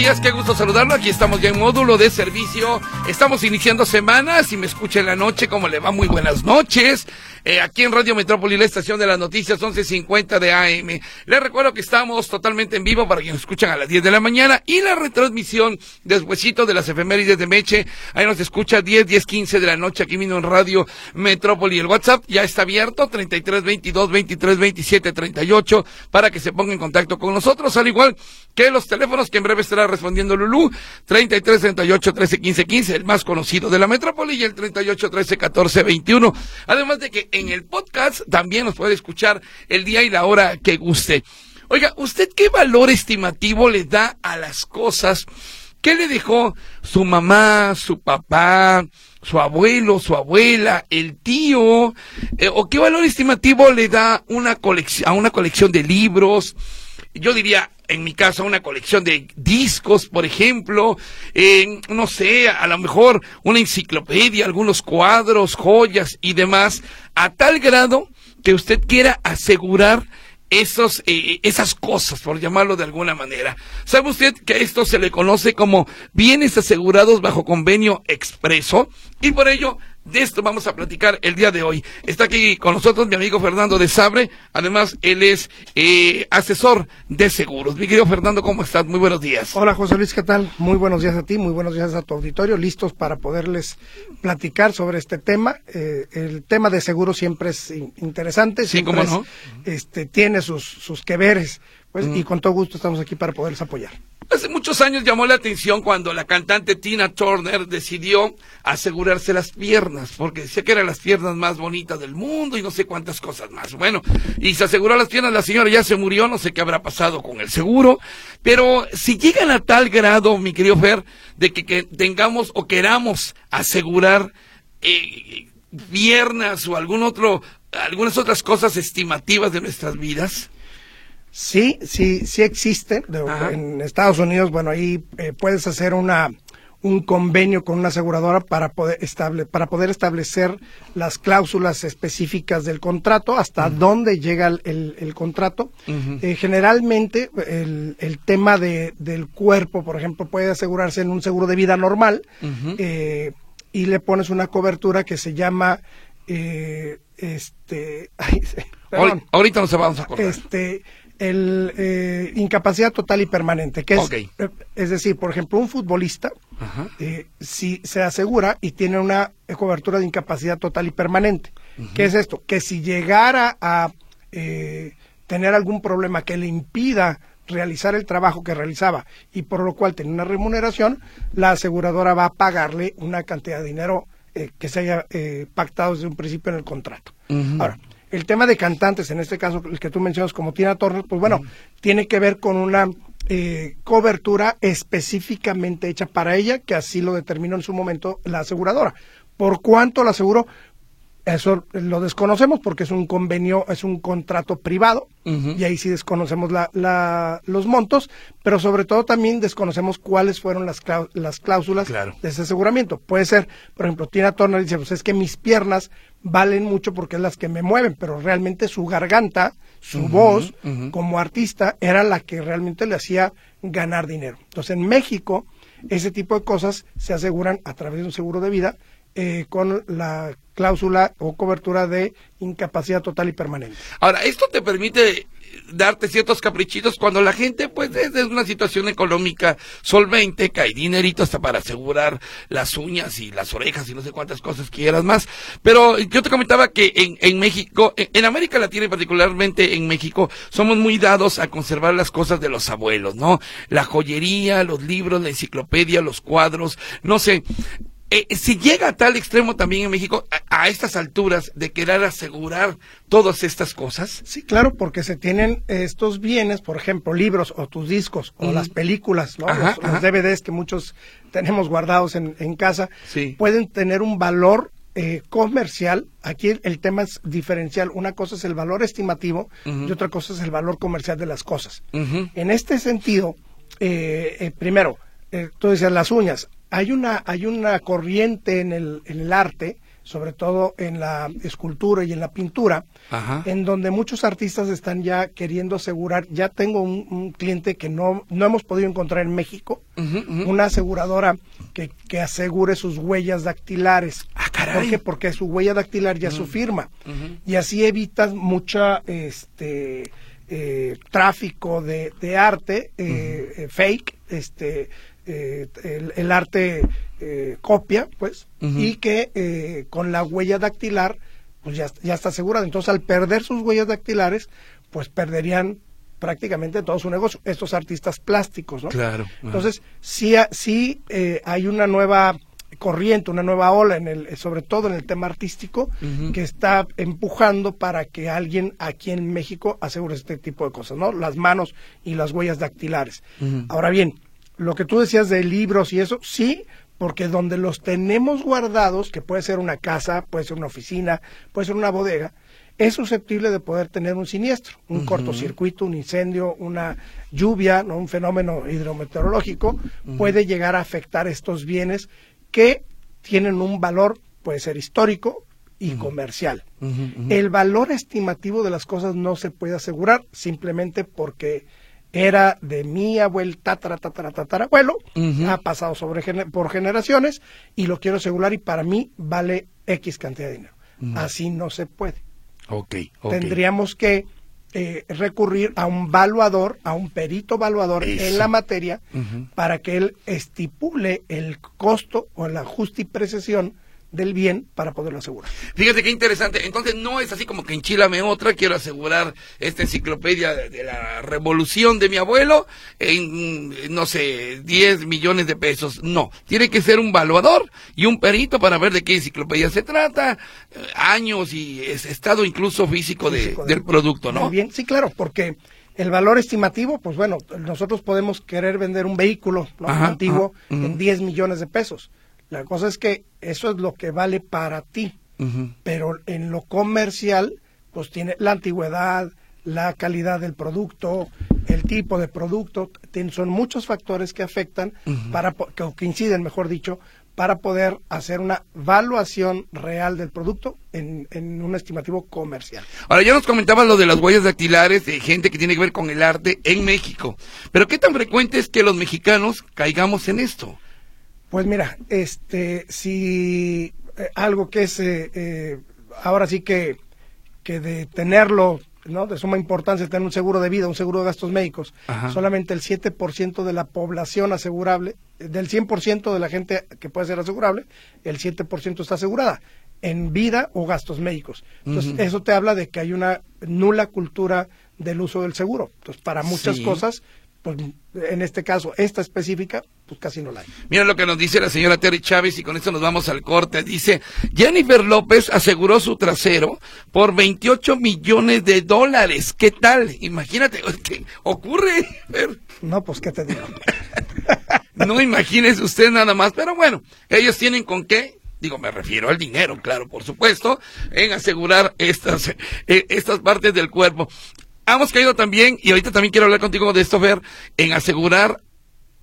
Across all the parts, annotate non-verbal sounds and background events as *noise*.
Días, qué gusto saludarlo. Aquí estamos ya en módulo de servicio. Estamos iniciando semana. Si me escucha en la noche, ¿cómo le va? Muy buenas noches. Eh, aquí en Radio Metrópoli, la estación de las noticias 11.50 de AM. Les recuerdo que estamos totalmente en vivo para quienes escuchan a las 10 de la mañana y la retransmisión despuesito de las efemérides de Meche. Ahí nos escucha 10, 10, 15 de la noche aquí mismo en Radio Metrópoli. El WhatsApp ya está abierto, 33 22 23 27 38 para que se ponga en contacto con nosotros, al igual que los teléfonos que en breve estará respondiendo Lulú, 33 38 13 15 15, el más conocido de la Metrópoli y el 38 13 14 21. Además de que en el podcast también nos puede escuchar el día y la hora que guste. Oiga, ¿usted qué valor estimativo le da a las cosas? ¿Qué le dejó su mamá, su papá, su abuelo, su abuela, el tío? Eh, ¿O qué valor estimativo le da una colección, a una colección de libros? Yo diría, en mi caso, una colección de discos, por ejemplo, eh, no sé, a lo mejor una enciclopedia, algunos cuadros, joyas y demás, a tal grado que usted quiera asegurar esos, eh, esas cosas, por llamarlo de alguna manera. ¿Sabe usted que esto se le conoce como bienes asegurados bajo convenio expreso? Y por ello de esto vamos a platicar el día de hoy. Está aquí con nosotros mi amigo Fernando de Sabre. Además, él es eh, asesor de seguros. Mi querido Fernando, ¿cómo estás? Muy buenos días. Hola José Luis, ¿qué tal? Muy buenos días a ti, muy buenos días a tu auditorio. Listos para poderles platicar sobre este tema. Eh, el tema de seguros siempre es interesante. Sí, cómo no. este, tiene sus, sus que veres. Pues, Y con todo gusto estamos aquí para poderles apoyar. Hace muchos años llamó la atención cuando la cantante Tina Turner decidió asegurarse las piernas, porque decía que eran las piernas más bonitas del mundo y no sé cuántas cosas más. Bueno, y se aseguró las piernas, la señora ya se murió, no sé qué habrá pasado con el seguro, pero si llegan a tal grado, mi querido Fer, de que, que tengamos o queramos asegurar eh, piernas o algún otro, algunas otras cosas estimativas de nuestras vidas, Sí, sí, sí existe. Ajá. En Estados Unidos, bueno, ahí eh, puedes hacer una un convenio con una aseguradora para poder estable, para poder establecer las cláusulas específicas del contrato, hasta dónde llega el, el- el contrato. Eh, generalmente el, el tema de, del cuerpo, por ejemplo, puede asegurarse en un seguro de vida normal eh, y le pones una cobertura que se llama eh, este *laughs* ay, perdón. Ahor- ahorita nos vamos a acordar. Este, el eh, incapacidad total y permanente, que es, eh, es decir, por ejemplo, un futbolista, Ajá. eh, si se asegura y tiene una cobertura de incapacidad total y permanente. ¿Qué es esto? Que si llegara a eh, tener algún problema que le impida realizar el trabajo que realizaba y por lo cual tiene una remuneración, la aseguradora va a pagarle una cantidad de dinero eh, que se haya eh, pactado desde un principio en el contrato. Ahora, el tema de cantantes, en este caso el que tú mencionas como Tina Turner, pues bueno, tiene que ver con una eh, cobertura específicamente hecha para ella, que así lo determinó en su momento la aseguradora. ¿Por cuánto la aseguró? Eso lo desconocemos porque es un convenio, es un contrato privado y ahí sí desconocemos la, la- los montos, pero sobre todo también desconocemos cuáles fueron las, las cláusulas Claro. de ese aseguramiento. Puede ser, por ejemplo, Tina Turner dice, pues es que mis piernas valen mucho porque es las que me mueven, pero realmente su garganta, su voz como artista era la que realmente le hacía ganar dinero. Entonces en México ese tipo de cosas se aseguran a través de un seguro de vida eh, con la cláusula o cobertura de incapacidad total y permanente. Ahora, esto te permite darte ciertos caprichitos cuando la gente, pues, desde una situación económica solvente, hay dinerito hasta para asegurar las uñas y las orejas y no sé cuántas cosas quieras más. Pero yo te comentaba que en, en México, en, en América Latina y particularmente en México, somos muy dados a conservar las cosas de los abuelos, ¿no? La joyería, los libros, la enciclopedia, los cuadros, no sé. Eh, si llega a tal extremo también en México, a, a estas alturas, de querer asegurar todas estas cosas, Sí, claro, porque se tienen estos bienes, por ejemplo, libros o tus discos o las películas, ¿no? Ajá, los, ajá. los DVDs que muchos tenemos guardados en, en casa, Sí. pueden tener un valor eh, comercial, aquí el, tema es diferencial. Una cosa es el valor estimativo y otra cosa es el valor comercial de las cosas. En este sentido, eh, eh, primero, tú decías las uñas. Hay una, hay una corriente en el, en el arte sobre todo en la escultura y en la pintura, en donde muchos artistas están ya queriendo asegurar, ya tengo un, cliente que no, no hemos podido encontrar en México, una aseguradora que, que, asegure sus huellas dactilares. Ah, ¿Por qué? Porque su huella dactilar ya es su firma. Y así evitas mucha este eh, tráfico de, de arte eh, eh, fake, este el, el, arte eh, copia, pues, y que eh, con la huella dactilar, pues ya, ya está asegurado. Entonces, al perder sus huellas dactilares, pues perderían prácticamente todo su negocio, estos artistas plásticos, ¿no? Claro. Entonces, sí, sí eh, hay una nueva corriente, una nueva ola, en el, sobre todo en el tema artístico, que está empujando para que alguien aquí en México asegure este tipo de cosas, ¿no? Las manos y las huellas dactilares. Ahora bien, lo que tú decías de libros y eso, sí, porque donde los tenemos guardados, que puede ser una casa, puede ser una oficina, puede ser una bodega, es susceptible de poder tener un siniestro, un cortocircuito, un incendio, una lluvia, ¿no? un fenómeno hidrometeorológico, puede llegar a afectar estos bienes que tienen un valor, puede ser histórico y comercial. El valor estimativo de las cosas no se puede asegurar simplemente porque era de mi abuelo, tatara, tatara, tatarabuelo, ha pasado sobre, por generaciones y lo quiero asegurar y para mí vale X cantidad de dinero. Así no se puede. Okay, Tendríamos que eh, recurrir a un valuador, a un perito valuador en la materia, para que él estipule el costo o la justa y precisión del bien para poderlo asegurar. Fíjate qué interesante. Entonces no es así como que enchilame otra, quiero asegurar esta enciclopedia de, la revolución de mi abuelo en, no sé, 10 millones de pesos. No, tiene que ser un valuador y un perito para ver de qué enciclopedia se trata, eh, años y estado incluso físico, de, del producto, ¿no? Muy bien, sí, claro, porque el valor estimativo, pues bueno, nosotros podemos querer vender un vehículo antiguo en 10 millones de pesos la cosa es que eso es lo que vale para ti, pero en lo comercial, pues tiene la antigüedad, la calidad del producto, el tipo de producto, son muchos factores que afectan, para que, que inciden, mejor dicho, para poder hacer una evaluación real del producto en, en, un estimativo comercial. Ahora, ya nos comentaban lo de las huellas dactilares de gente que tiene que ver con el arte en México, pero ¿qué tan frecuente es que los mexicanos caigamos en esto? Pues mira, este, si eh, algo que es eh, eh, ahora sí que, que de tenerlo, ¿no? De suma importancia tener un seguro de vida, un seguro de gastos médicos. Solamente el 7% de la población asegurable, del 100% de la gente que puede ser asegurable, el 7% está asegurada en vida o gastos médicos. Entonces, eso te habla de que hay una nula cultura del uso del seguro. Entonces, para muchas cosas pues en este caso, esta específica, pues casi no la hay. Mira lo que nos dice la señora Terry Chávez y con esto nos vamos al corte. Dice, Jennifer López aseguró su trasero por 28 millones de dólares. ¿Qué tal? Imagínate, *laughs* ¿qué ocurre? No, pues qué te digo. *laughs* no imagínese usted nada más, pero bueno, ellos tienen con qué digo, me refiero al dinero, claro, por supuesto, en asegurar estas, eh, estas partes del cuerpo hemos caído también, y ahorita también quiero hablar contigo de esto, Ver, en asegurar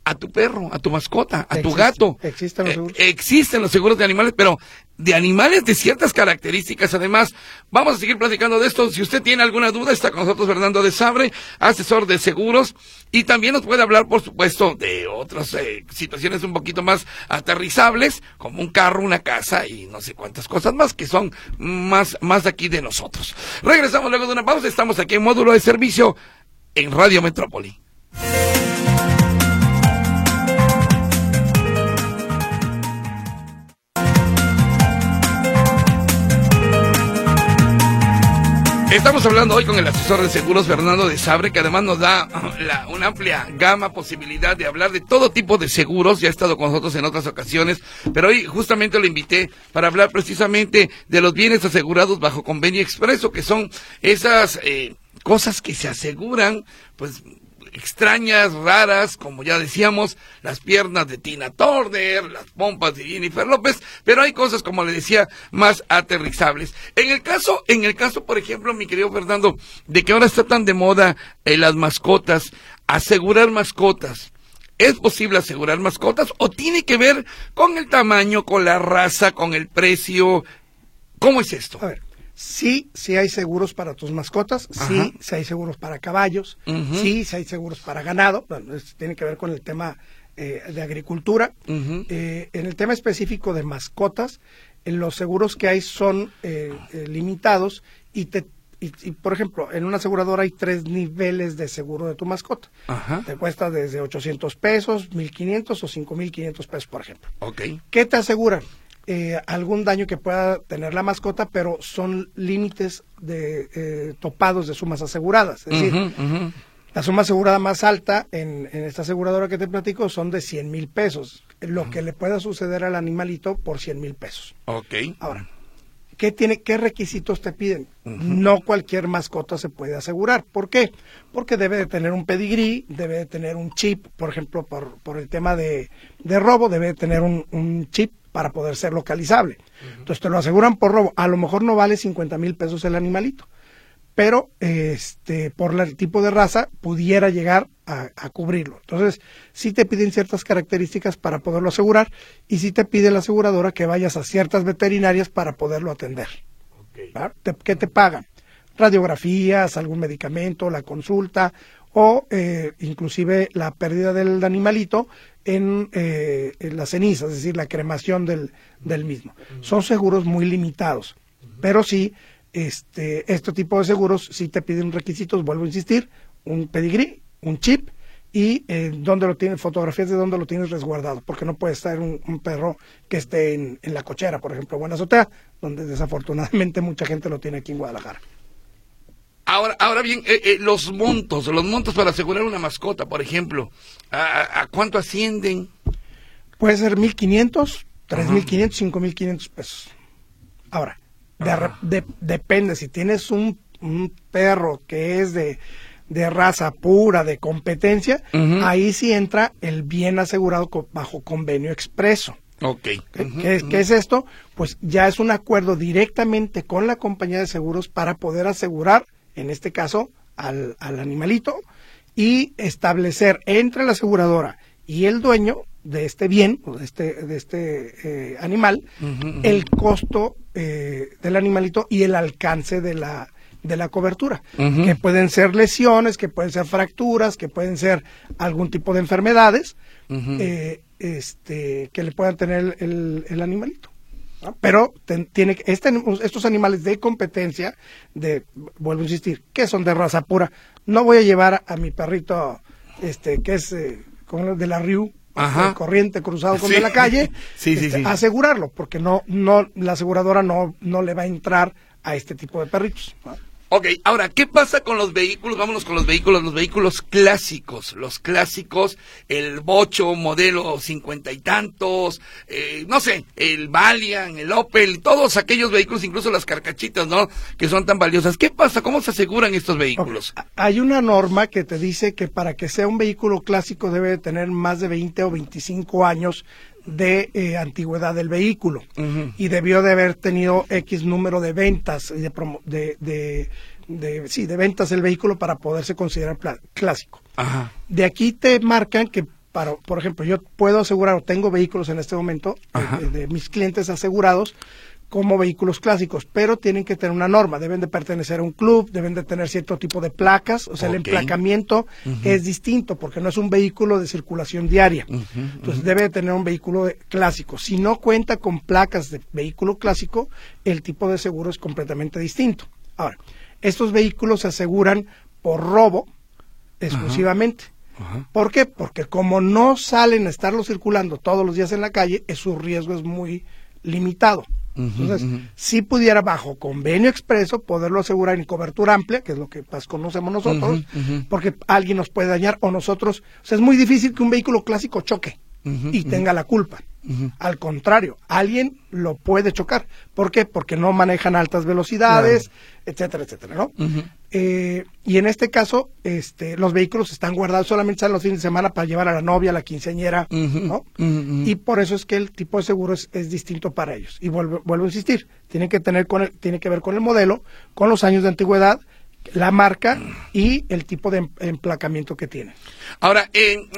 a tu perro, a tu mascota, a tu gato. Existen los seguros. Eh, existen los seguros de animales, pero de animales de ciertas características. Además, vamos a seguir platicando de esto. Si usted tiene alguna duda, está con nosotros Fernando de Sabre, asesor de seguros, y también nos puede hablar, por supuesto, de otras eh, situaciones un poquito más aterrizables, como un carro, una casa y no sé cuántas cosas más que son más, más de aquí de nosotros. Regresamos luego de una pausa. Estamos aquí en módulo de servicio en Radio Metrópoli. Estamos hablando hoy con el asesor de seguros Fernando de Sabre, que además nos da la, una amplia gama, posibilidad de hablar de todo tipo de seguros. Ya ha estado con nosotros en otras ocasiones, pero hoy justamente lo invité para hablar precisamente de los bienes asegurados bajo convenio expreso, que son esas eh, cosas que se aseguran, pues extrañas, raras, como ya decíamos, las piernas de Tina Turner, las pompas de Jennifer López, pero hay cosas, como le decía, más aterrizables. En el caso, en el caso, por ejemplo, mi querido Fernando, de que ahora está tan de moda eh, las mascotas, asegurar mascotas. ¿Es posible asegurar mascotas o tiene que ver con el tamaño, con la raza, con el precio? ¿Cómo es esto? A ver, sí, sí hay seguros para tus mascotas, sí, sí hay seguros para caballos, sí, sí hay seguros para ganado, bueno, esto tiene que ver con el tema eh, de agricultura. Eh, en el tema específico de mascotas, eh, los seguros que hay son limitados y te y, por ejemplo, en una aseguradora hay tres niveles de seguro de tu mascota. Te cuesta desde 800 pesos, 1500 o 5500 pesos, por ejemplo. Ok. ¿Qué te aseguran? Eh, algún daño que pueda tener la mascota, pero son límites de eh, topados de sumas aseguradas. Es decir, la suma asegurada más alta en, esta aseguradora que te platico son de 100 mil pesos. Lo que le pueda suceder al animalito por 100 mil pesos. Ok. Ahora, ¿Qué, tiene, ¿Qué requisitos te piden? No cualquier mascota se puede asegurar. ¿Por qué? Porque debe de tener un pedigrí, debe de tener un chip, por ejemplo, por, por el tema de, de robo, debe de tener un, chip para poder ser localizable. Entonces te lo aseguran por robo. A lo mejor no vale 50 mil pesos el animalito, pero este, por el tipo de raza pudiera llegar a, cubrirlo. Entonces, sí te piden ciertas características para poderlo asegurar y sí te pide la aseguradora que vayas a ciertas veterinarias para poderlo atender. ¿Qué te pagan? Radiografías, algún medicamento, la consulta o eh, inclusive la pérdida del animalito en, eh, en, la ceniza, es decir, la cremación del, del mismo. Son seguros muy limitados, pero sí este, este tipo de seguros si te piden requisitos, vuelvo a insistir, un pedigrí, un chip y eh, dónde lo tienes, fotografías de dónde lo tienes resguardado, porque no puede estar un, perro que esté en, la cochera, por ejemplo, o en azotea, donde desafortunadamente *laughs* mucha gente lo tiene aquí en Guadalajara. Ahora, ahora bien, eh, eh, los montos, los montos para asegurar una mascota, por ejemplo, ¿a, cuánto ascienden? Puede ser 1.500, 3.500, 5.500 pesos. Ahora, depende, si tienes un, perro que es de, raza pura, de competencia, ahí sí entra el bien asegurado bajo convenio expreso. Ok. ¿Qué, es esto? Pues ya es un acuerdo directamente con la compañía de seguros para poder asegurar, en este caso, al, al animalito y establecer entre la aseguradora y el dueño de este bien, o de este, de este eh, animal, el costo eh, del animalito y el alcance de la, de la cobertura, que pueden ser lesiones, que pueden ser fracturas, que pueden ser algún tipo de enfermedades eh, este, que le puedan tener el, el animalito. Pero tiene este, estos animales de competencia, de vuelvo a insistir, que son de raza pura, no voy a llevar a mi perrito, este, que es de la Riu, corriente cruzado con de la calle, *laughs* este, asegurarlo, porque no, no, la aseguradora no, no le va a entrar a este tipo de perritos. Ok, ahora, ¿qué pasa con los vehículos? Vámonos con los vehículos, los vehículos clásicos, los clásicos, el Bocho modelo cincuenta y tantos, eh, no sé, el Valiant, el Opel, todos aquellos vehículos, incluso las carcachitas, ¿no? Que son tan valiosas. ¿Qué pasa? ¿Cómo se aseguran estos vehículos? Hay una norma que te dice que para que sea un vehículo clásico debe tener más de 20 o 25 años de eh, antigüedad del vehículo. Y debió de haber tenido X número de ventas de, de, de, sí, de ventas del vehículo para poderse considerar clásico. De aquí te marcan que para, por ejemplo, yo puedo asegurar o tengo vehículos en este momento eh, de, mis clientes asegurados como vehículos clásicos, pero tienen que tener una norma, deben de pertenecer a un club, deben de tener cierto tipo de placas, o sea, el emplacamiento es distinto porque no es un vehículo de circulación diaria. Entonces debe de tener un vehículo clásico. Si no cuenta con placas de vehículo clásico, el tipo de seguro es completamente distinto. Ahora, estos vehículos se aseguran por robo exclusivamente. ¿Por qué? Porque como no salen a estarlo circulando todos los días en la calle, su riesgo es muy limitado. Entonces, si pudiera bajo convenio expreso poderlo asegurar en cobertura amplia, que es lo que más conocemos nosotros, porque alguien nos puede dañar o nosotros, o sea, es muy difícil que un vehículo clásico choque y tenga la culpa. Al contrario, alguien lo puede chocar. ¿Por qué? Porque no manejan altas velocidades, etcétera, etcétera, ¿no? Eh, y en este caso, este, los vehículos están guardados, solamente salen los fines de semana para llevar a la novia, a la quinceañera, ¿no? Y por eso es que el tipo de seguro es, es distinto para ellos. Y vuelvo, vuelvo a insistir, tiene que tener con el, tiene que ver con el modelo, con los años de antigüedad, la marca y el tipo de em-, emplacamiento que tiene. Ahora,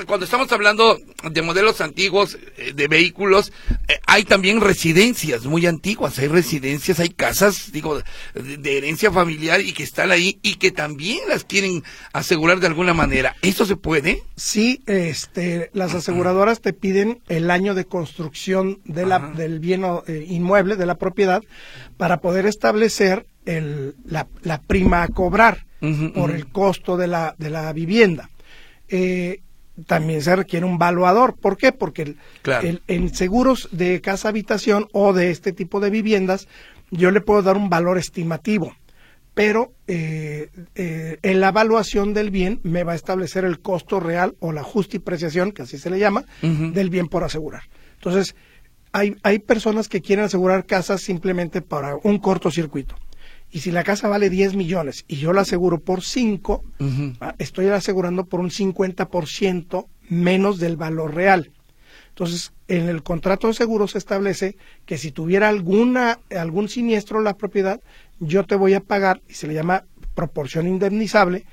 cuando estamos hablando de modelos antiguos eh, de vehículos, eh, hay también residencias muy antiguas, hay residencias, hay casas, digo, de, herencia familiar y que están ahí y que también las quieren asegurar de alguna manera. ¿Eso se puede? Sí, este, las aseguradoras te piden el año de construcción de la, del bien eh, inmueble, de la propiedad, para poder establecer el, la, prima a cobrar por el costo de la, de la vivienda. Eh, también se requiere un valuador. ¿Por qué? Porque el, en seguros de casa habitación o de este tipo de viviendas, yo le puedo dar un valor estimativo, pero eh, eh, en la evaluación del bien me va a establecer el costo real o la justipreciación, que así se le llama, del bien por asegurar. Entonces, hay, hay personas que quieren asegurar casas simplemente para un cortocircuito. Y si la casa vale 10 millones y yo la aseguro por 5, ah, estoy asegurando por un 50% menos del valor real. Entonces, en el contrato de seguro se establece que si tuviera alguna, algún siniestro en la propiedad, yo te voy a pagar, y se le llama proporción indemnizable,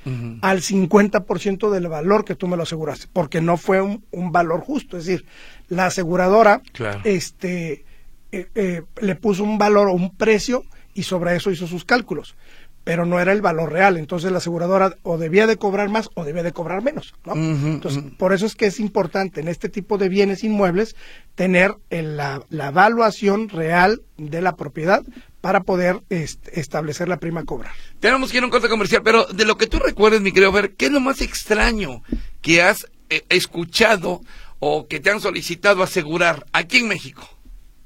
al 50% del valor que tú me lo aseguraste, porque no fue un, valor justo. Es decir, la aseguradora este, eh, eh, le puso un valor o un precio y sobre eso hizo sus cálculos, pero no era el valor real. Entonces la aseguradora o debía de cobrar más o debía de cobrar menos. ¿no? Entonces, por eso es que es importante en este tipo de bienes inmuebles tener la, evaluación real de la propiedad para poder establecer la prima cobra. Tenemos que ir a un corte comercial, pero de lo que tú recuerdes, mi querido Ver, ¿qué es lo más extraño que has eh, escuchado o que te han solicitado asegurar aquí en México?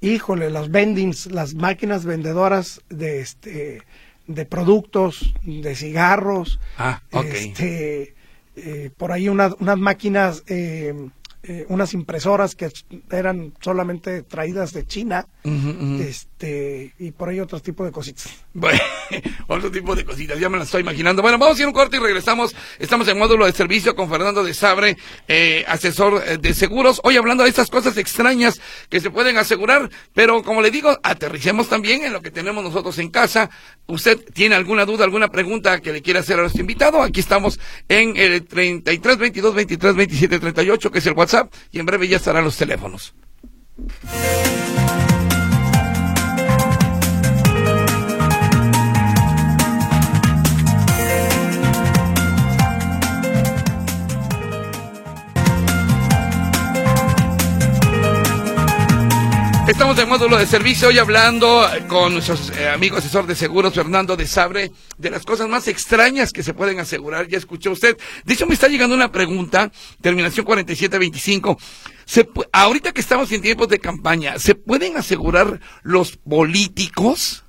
Híjole, las vendings, las máquinas vendedoras de este de productos, de cigarros, ah, este, eh, por ahí unas máquinas eh, eh, unas impresoras que eran solamente traídas de China, este y por ahí otro tipo de cositas. Bueno, *laughs* otro tipo de cositas, ya me las estoy imaginando. Bueno, vamos a ir un corte y regresamos. Estamos en módulo de servicio con Fernando de Sabre, eh, asesor eh, de seguros. Hoy hablando de estas cosas extrañas que se pueden asegurar, pero como le digo, aterricemos también en lo que tenemos nosotros en casa. ¿Usted tiene alguna duda, alguna pregunta que le quiera hacer a nuestro invitado? Aquí estamos en el 33 22 23 27 38, que es el WhatsApp y en breve ya estarán los teléfonos. Estamos en módulo de servicio hoy hablando con nuestro eh, amigo asesor de seguros Fernando de Sabre de las cosas más extrañas que se pueden asegurar. Ya escuchó usted. De hecho, me está llegando una pregunta, terminación 4725. Se, ahorita que estamos en tiempos de campaña, ¿se pueden asegurar los políticos?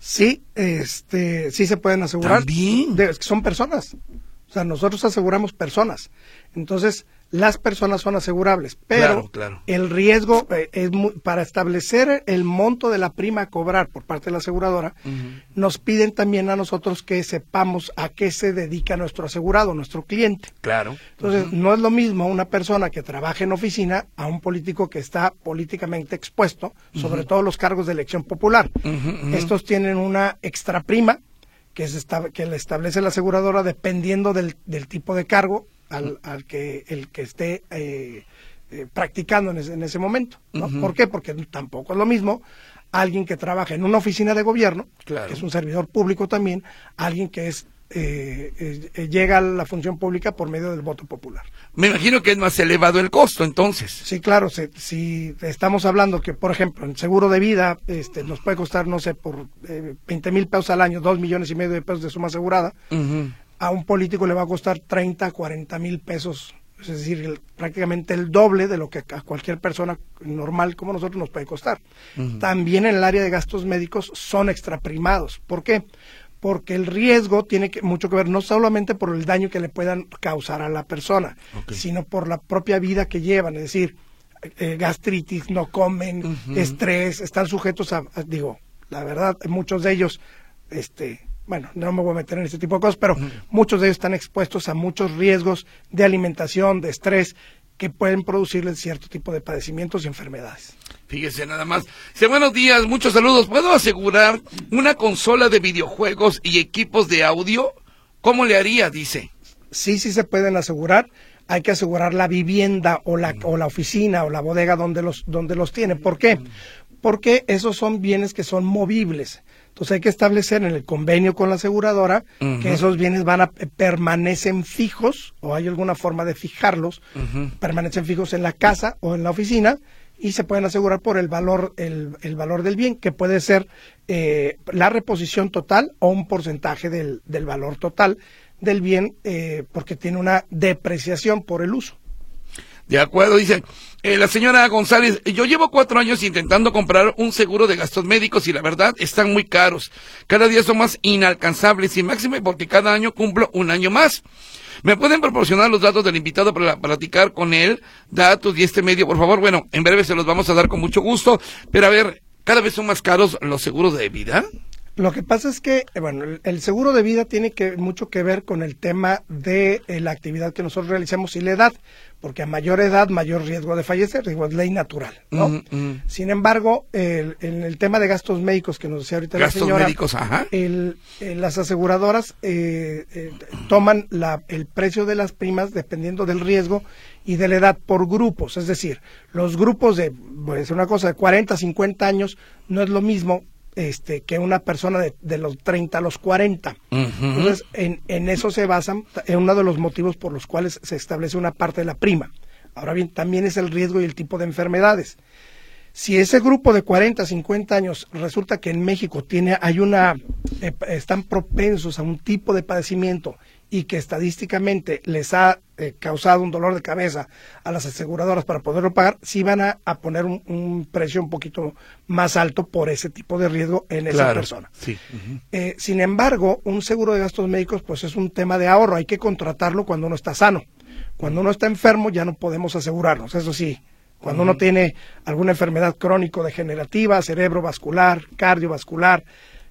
Sí, este, sí se pueden asegurar. ¿También? son personas. O sea, nosotros aseguramos personas. Entonces, las personas son asegurables, pero el riesgo eh, es para establecer el monto de la prima a cobrar por parte de la aseguradora, nos piden también a nosotros que sepamos a qué se dedica nuestro asegurado, nuestro cliente. Claro. Entonces, no es lo mismo una persona que trabaja en oficina a un político que está políticamente expuesto, sobre todo los cargos de elección popular. Estos tienen una extra prima que, se que le establece la aseguradora dependiendo del, del tipo de cargo al, al que el que esté eh, eh, practicando en ese, en ese momento. ¿no? ¿Por qué? Porque tampoco es lo mismo alguien que trabaja en una oficina de gobierno, que es un servidor público también, alguien que es eh, llega a la función pública por medio del voto popular. Me imagino que es más elevado el costo, entonces. Sí, claro. Si, estamos hablando que, por ejemplo, en seguro de vida este, nos puede costar, no sé, por eh, 20 mil pesos al año, dos millones y medio de pesos de suma asegurada, a un político le va a costar 30, 40 mil pesos, es decir, prácticamente el doble de lo que a cualquier persona normal como nosotros nos puede costar. También en el área de gastos médicos son extraprimados. ¿Por qué? Porque el riesgo tiene que, mucho que ver no solamente por el daño que le puedan causar a la persona, sino por la propia vida que llevan, es decir, eh, gastritis, no comen, estrés, están sujetos a, digo, la verdad, muchos de ellos este, bueno, no me voy a meter en ese tipo de cosas, pero muchos de ellos están expuestos a muchos riesgos de alimentación, de estrés, que pueden producirles cierto tipo de padecimientos y enfermedades. Fíjese nada más. Dice, buenos días, muchos saludos. ¿Puedo asegurar una consola de videojuegos y equipos de audio? ¿Cómo le haría? Dice. Sí, sí se pueden asegurar. Hay que asegurar la vivienda o la, o la oficina o la bodega donde los, donde los tienen. ¿Por qué? Porque esos son bienes que son movibles. Entonces hay que establecer en el convenio con la aseguradora que esos bienes van a permanecen fijos o hay alguna forma de fijarlos, permanecen fijos en la casa o en la oficina y se pueden asegurar por el valor el, el valor del bien que puede ser eh, la reposición total o un porcentaje del, del valor total del bien eh, porque tiene una depreciación por el uso. De acuerdo, dice eh, la señora González, yo llevo cuatro años intentando comprar un seguro de gastos médicos y la verdad están muy caros. Cada día son más inalcanzables y máxime porque cada año cumplo un año más. ¿Me pueden proporcionar los datos del invitado para platicar con él? Datos y este medio, por favor. Bueno, en breve se los vamos a dar con mucho gusto. Pero a ver, ¿cada vez son más caros los seguros de vida? Lo que pasa es que, eh, bueno, el, seguro de vida tiene que mucho que ver con el tema de eh, la actividad que nosotros realizamos y la edad, porque a mayor edad, mayor riesgo de fallecer, digo, es ley natural, ¿no? Sin embargo, en el, tema de gastos médicos que nos decía ahorita la señora, médicos, ajá. las aseguradoras eh, toman la, el precio de las primas dependiendo del riesgo y de la edad por grupos, es decir, los grupos de, voy a decir una cosa, de 40, 50 años no es lo mismo este, que una persona de, los 30 a los 40. Entonces, en, en, eso se basan, en uno de los motivos por los cuales se establece una parte de la prima. Ahora bien, también es el riesgo y el tipo de enfermedades. Si ese grupo de 40, 50 años resulta que en México tiene, hay una, eh, están propensos a un tipo de padecimiento y que estadísticamente les ha eh, causado un dolor de cabeza a las aseguradoras para poderlo pagar, sí van a, poner un, precio un poquito más alto por ese tipo de riesgo en esa persona. Eh, sin embargo, un seguro de gastos médicos pues es un tema de ahorro, hay que contratarlo cuando uno está sano. Cuando uno está enfermo ya no podemos asegurarnos, eso sí. Cuando uno tiene alguna enfermedad crónico-degenerativa, cerebrovascular, cardiovascular,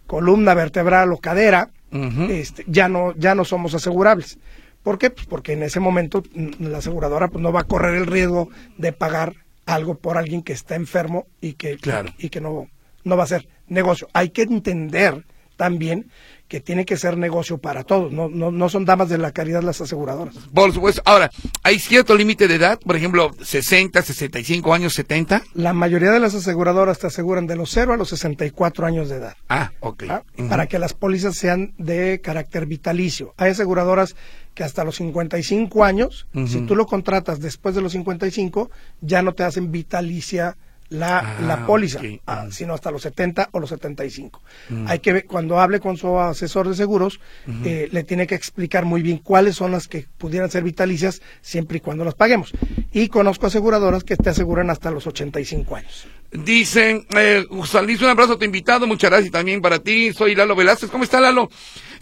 columna vertebral o cadera, este, ya no ya no somos asegurables. ¿Por qué? Pues porque en ese momento mm, la aseguradora pues, no va a correr el riesgo de pagar algo por alguien que está enfermo y que, y que no, no va a ser negocio. Hay que entender también que tiene que ser negocio para todos, no, no, no son damas de la caridad las aseguradoras. Por supuesto. Ahora, ¿hay cierto límite de edad? Por ejemplo, 60, 65 años, 70? La mayoría de las aseguradoras te aseguran de los 0 a los 64 años de edad. Ah, ok. ¿Ah? Para que las pólizas sean de carácter vitalicio. Hay aseguradoras que hasta los 55 años, si tú lo contratas después de los 55, ya no te hacen vitalicia la, ah, la póliza, ah, sino hasta los 70 o los 75. Mm. Hay que ver, cuando hable con su asesor de seguros, eh, le tiene que explicar muy bien cuáles son las que pudieran ser vitalicias siempre y cuando las paguemos. Y conozco aseguradoras que te aseguran hasta los 85 años. Dicen, eh, Luis, un abrazo a tu invitado, muchas gracias también para ti. Soy Lalo Velázquez. ¿Cómo está Lalo?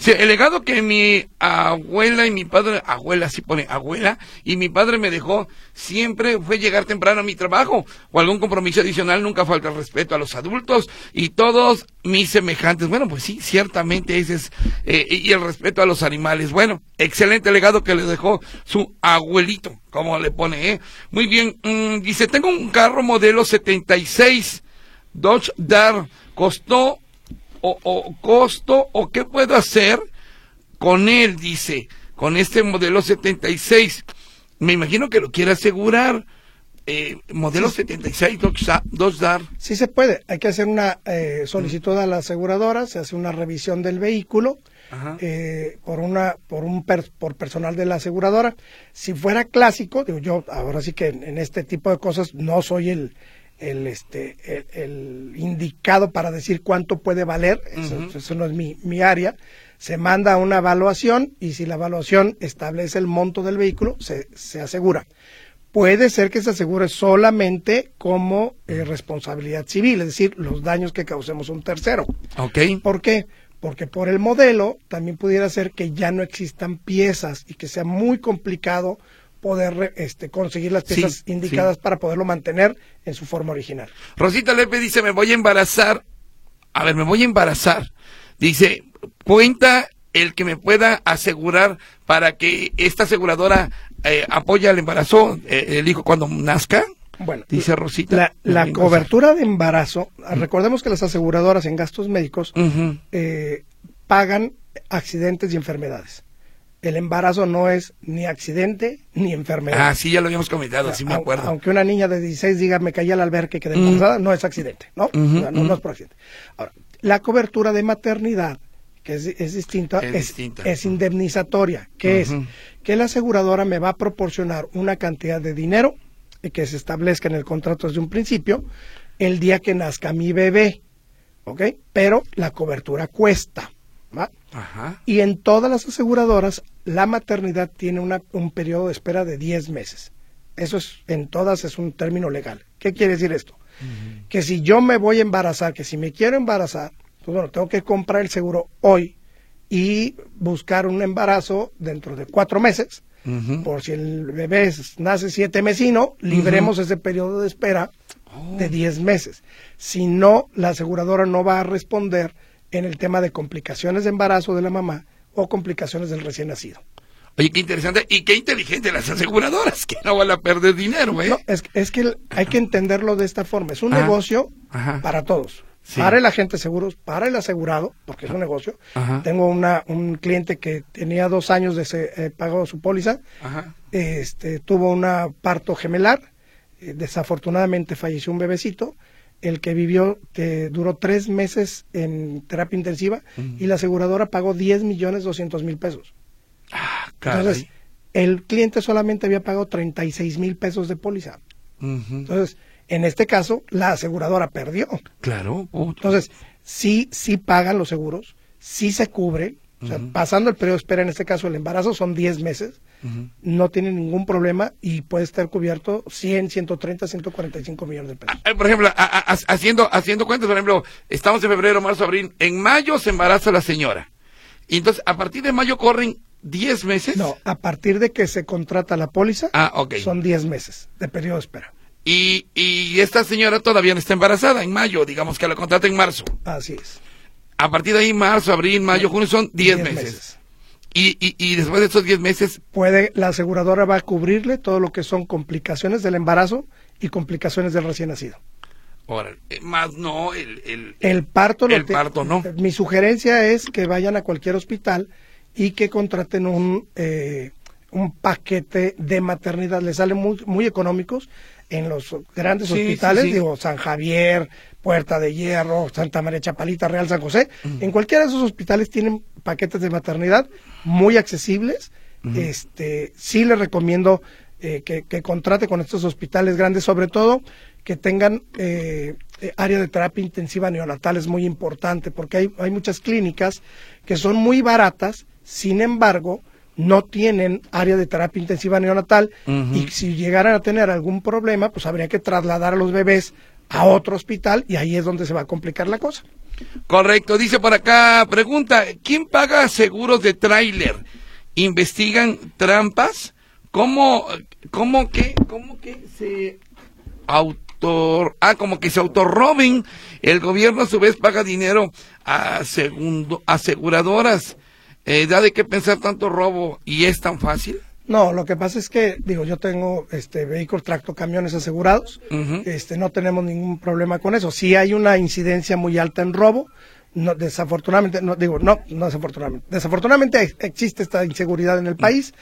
El legado que mi abuela y mi padre, abuela sí pone abuela, y mi padre me dejó siempre fue llegar temprano a mi trabajo o algún compromiso adicional, nunca falta el respeto a los adultos y todos mis semejantes. Bueno, pues sí, ciertamente ese es, eh, y el respeto a los animales. Bueno, excelente legado que le dejó su abuelito, como le pone, ¿eh? Muy bien, mm, dice, tengo un carro modelo 76 Dodge Dart, costó o, costo o qué puedo hacer con él, dice, con este modelo 76. Me imagino que lo quiere asegurar. Eh, modelo 76 dos dar. Sí se puede. Hay que hacer una eh, solicitud a la aseguradora, se hace una revisión del vehículo eh, por una por un por personal de la aseguradora. Si fuera clásico, digo yo, ahora sí que en este tipo de cosas no soy el el, este, el, indicado para decir cuánto puede valer, eso, no es mi, mi, área, se manda una evaluación y si la evaluación establece el monto del vehículo, se, se asegura. Puede ser que se asegure solamente como eh, responsabilidad civil, es decir, los daños que causemos un tercero. Okay. ¿Por qué? Porque por el modelo también pudiera ser que ya no existan piezas y que sea muy complicado poder este, conseguir las piezas indicadas para poderlo mantener en su forma original. Rosita Lepe dice, me voy a embarazar. A ver, me voy a embarazar. Dice, cuenta el que me pueda asegurar para que esta aseguradora eh, apoye al embarazo, eh, el hijo cuando nazca? Bueno, dice Rosita. La, la cobertura de embarazo, recordemos que las aseguradoras en gastos médicos eh, pagan accidentes y enfermedades. El embarazo no es ni accidente ni enfermedad. Ah, sí, ya lo habíamos comentado, sí me acuerdo. Aunque una niña de 16 diga me caí al albergue y quedé embarazada, no es accidente, ¿no? O sea, no, es por accidente. Ahora, la cobertura de maternidad, que es, es distinta, Es es, distinta. es indemnizatoria, que es que la aseguradora me va a proporcionar una cantidad de dinero que se establezca en el contrato desde un principio el día que nazca mi bebé, ¿ok? Pero la cobertura cuesta, ¿va? Ajá. Y en todas las aseguradoras, la maternidad tiene una- un periodo de espera de 10 meses. Eso es, en todas es un término legal. ¿Qué quiere decir esto? Que si yo me voy a embarazar, que si me quiero embarazar, pues bueno, tengo que comprar el seguro hoy y buscar un embarazo dentro de cuatro meses. Por si el bebé nace siete mesino, libremos ese periodo de espera Oh. de 10 meses. Si no, la aseguradora no va a responder en el tema de complicaciones de embarazo de la mamá o complicaciones del recién nacido. Oye, qué interesante y qué inteligente las aseguradoras, que no van a perder dinero, ¿eh? No, es, es que hay que entenderlo de esta forma. Es un Ajá. negocio Ajá. para todos. Sí. Para el agente de seguros, para el asegurado, porque es un negocio. Ajá. Tengo una, un cliente que tenía dos años de se, eh, pagado su póliza, Ajá. este, tuvo un parto gemelar, eh, desafortunadamente falleció un bebecito, el que vivió que duró tres meses en terapia intensiva y la aseguradora pagó 10 millones 200 mil pesos. Ah, caray. Entonces, el cliente solamente había pagado 36 mil pesos de póliza. Entonces, en este caso, la aseguradora perdió. Claro. puto. Entonces, sí, sí pagan los seguros, sí se cubre. O sea, pasando el periodo de espera, en este caso el embarazo son 10 meses, no tiene ningún problema y puede estar cubierto 100, 130, 145 millones de pesos. Eh, por ejemplo, a- haciendo, haciendo cuentas, por ejemplo, estamos en febrero, marzo, abril. En mayo se embaraza la señora. Y entonces, a partir de mayo corren 10 meses. No, a partir de que se contrata la póliza, Ah, ok. son 10 meses de periodo de espera. Y, y esta señora todavía no está embarazada en mayo, digamos que la contrata en marzo. Así es. A partir de ahí, marzo, abril, mayo, junio, son 10 10 meses. Y, y, y después de esos 10 meses, Puede, la aseguradora va a cubrirle todo lo que son complicaciones del embarazo y complicaciones del recién nacido. órale, eh, más no, el, el, El parto, lo El te- parto, no. Mi sugerencia es que vayan a cualquier hospital y que contraten un, eh, un paquete de maternidad. Les salen muy, muy económicos en los grandes Sí, hospitales, sí, sí. digo, San Javier, Puerta de Hierro, Santa María Chapalita, Real San José. En cualquiera de esos hospitales tienen paquetes de maternidad muy accesibles. Este, sí les recomiendo eh, que, que contrate con estos hospitales grandes, sobre todo que tengan eh, eh, área de terapia intensiva neonatal es muy importante porque hay, hay muchas clínicas que son muy baratas, sin embargo, no tienen área de terapia intensiva neonatal y si llegaran a tener algún problema, pues habría que trasladar a los bebés a otro hospital y ahí es donde se va a complicar la cosa. correcto, dice por acá, pregunta, ¿quién paga seguros de tráiler? ¿Investigan trampas? ¿Cómo, cómo que, cómo que se autor, ah, como que se autorroben? El gobierno a su vez paga dinero a segundo, aseguradoras. Eh, ¿Da de qué pensar tanto robo y es tan fácil? No, lo que pasa es que, digo, yo tengo este vehículos tractocamiones asegurados, Ujú. este no tenemos ningún problema con eso. Sí hay una incidencia muy alta en robo, no, desafortunadamente, no digo, no, no desafortunadamente, desafortunadamente ex- existe esta inseguridad en el país.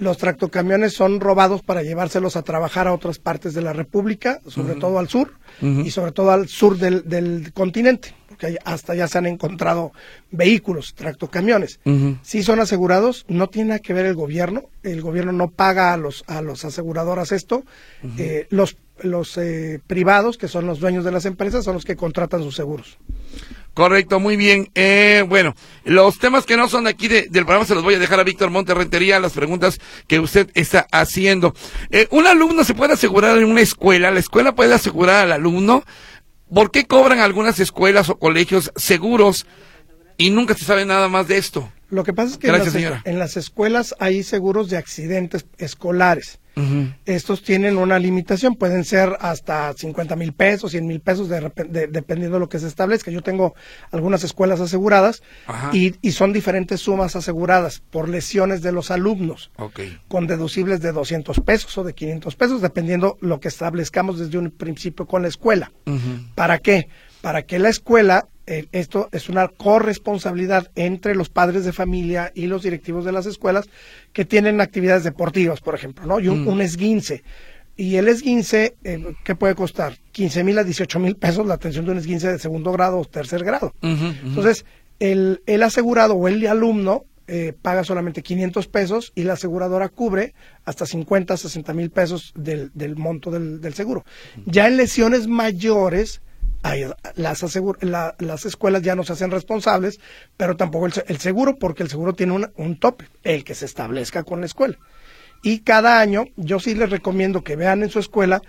Los tractocamiones son robados para llevárselos a trabajar a otras partes de la República, sobre todo al sur y sobre todo al sur del, del continente, hasta ya se han encontrado vehículos, tractocamiones. Ujú. Si son asegurados, no tiene nada que ver el gobierno. El gobierno no paga a los a los aseguradoras esto. Eh, los los eh, privados, que son los dueños de las empresas, son los que contratan sus seguros. Correcto, muy bien. Eh, bueno, los temas que no son aquí de- del programa se los voy a dejar a Víctor Monterrentería, las preguntas que usted está haciendo. Eh, ¿Un alumno se puede asegurar en una escuela? ¿La escuela puede asegurar al alumno? ¿Por qué cobran algunas escuelas o colegios seguros y nunca se sabe nada más de esto? Lo que pasa es que Gracias, en, las, señora. en las escuelas hay seguros de accidentes escolares. Estos tienen una limitación, pueden ser hasta 50 mil pesos, 100 mil pesos, de, dependiendo de lo que se establezca. Yo tengo algunas escuelas aseguradas y, son diferentes sumas aseguradas por lesiones de los alumnos, con deducibles de 200 pesos o de 500 pesos, dependiendo lo que establezcamos desde un principio con la escuela. ¿Para qué? Para que la escuela eh, esto es una corresponsabilidad entre los padres de familia y los directivos de las escuelas que tienen actividades deportivas, por ejemplo, ¿no? Y un, mm. esguince. Y el esguince, eh, ¿qué puede costar? 15 mil a 18 mil pesos la atención de un esguince de segundo grado o tercer grado. Entonces, el, el, asegurado o el alumno eh, paga solamente 500 pesos y la aseguradora cubre hasta 50, 60 mil pesos del, del monto del, del seguro. Ya en lesiones mayores, las, las escuelas ya no se hacen responsables, pero tampoco el, seguro, porque el seguro tiene un, tope, el que se establezca con la escuela. Y cada año, yo sí les recomiendo que vean en su escuela